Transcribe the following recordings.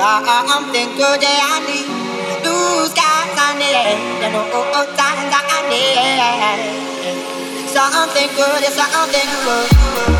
Something good I need. Blue skies on it, and oh, signs I need. Something good, something good.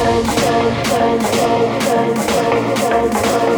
Thank you.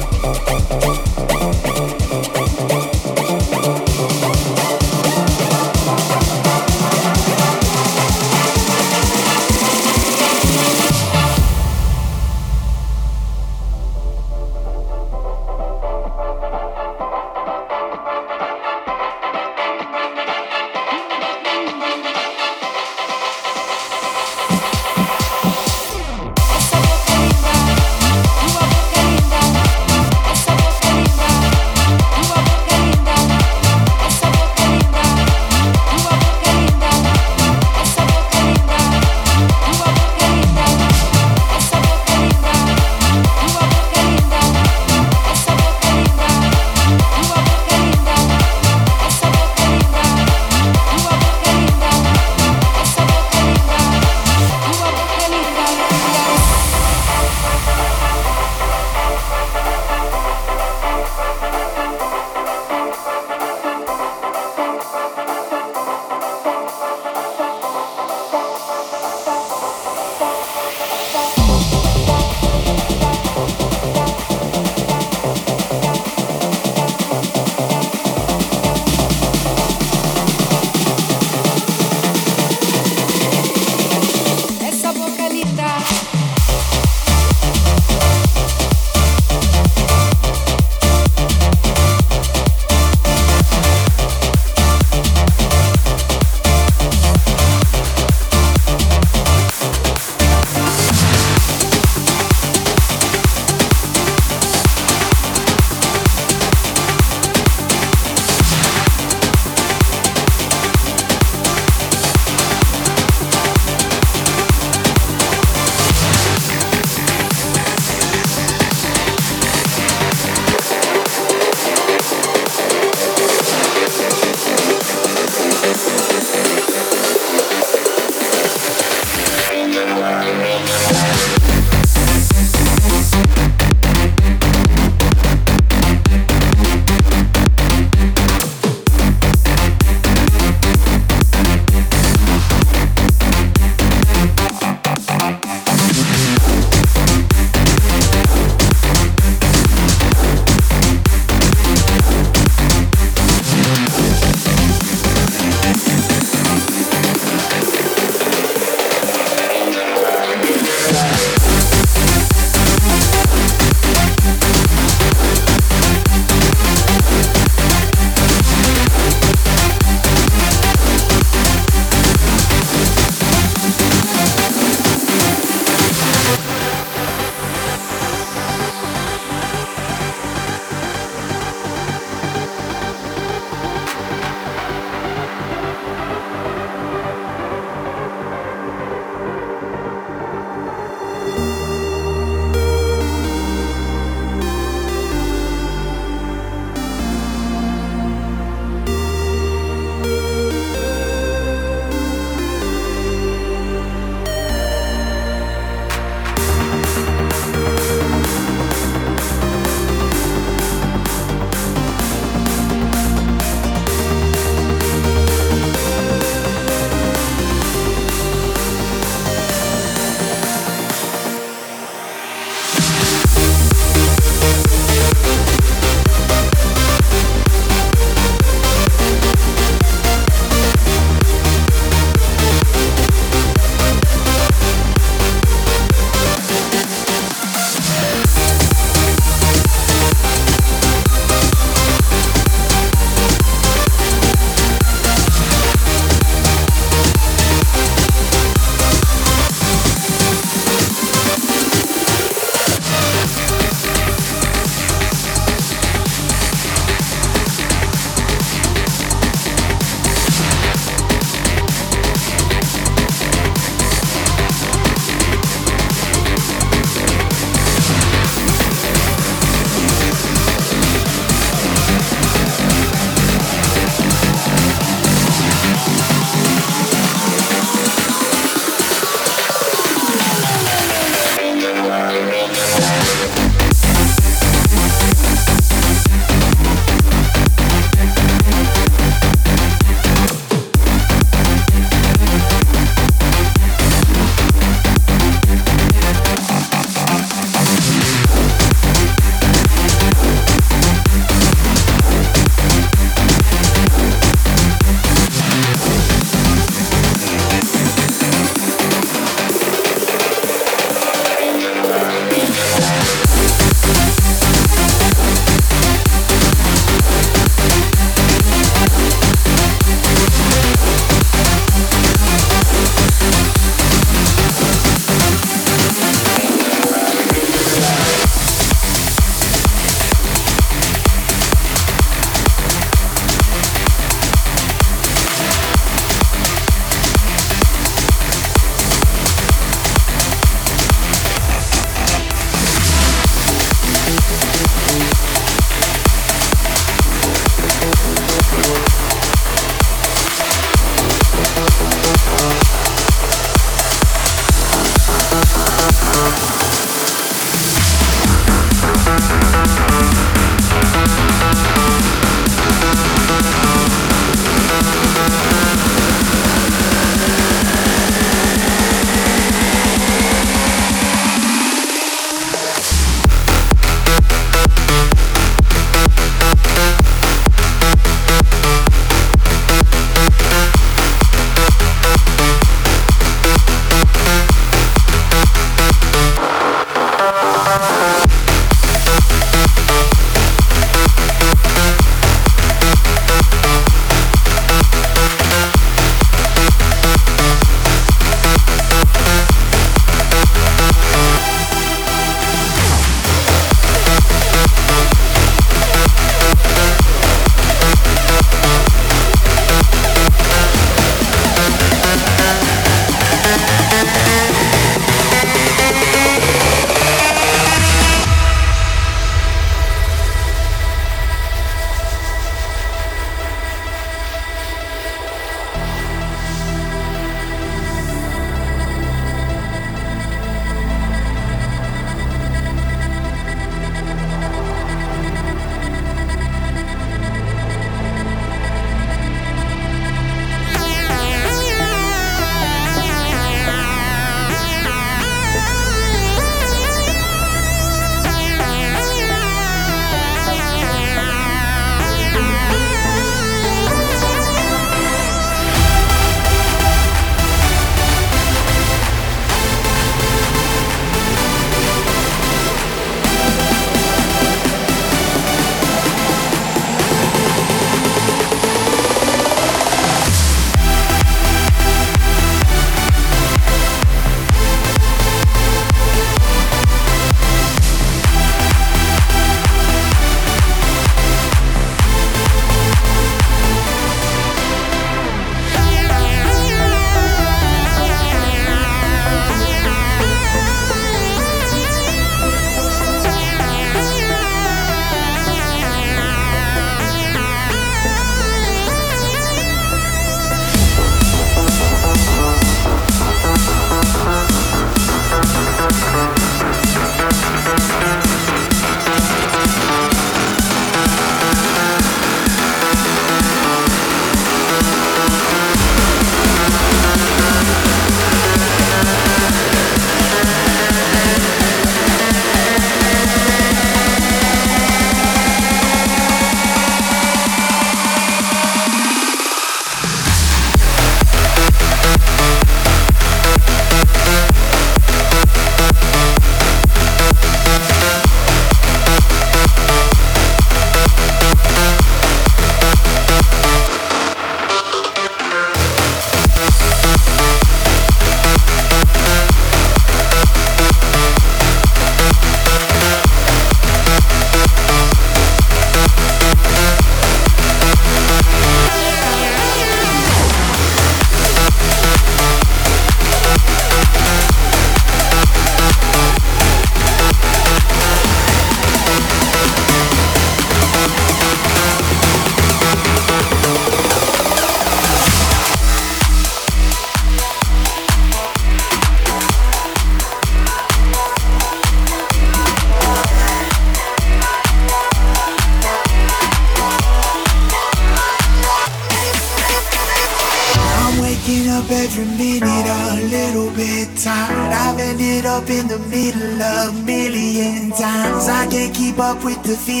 Up with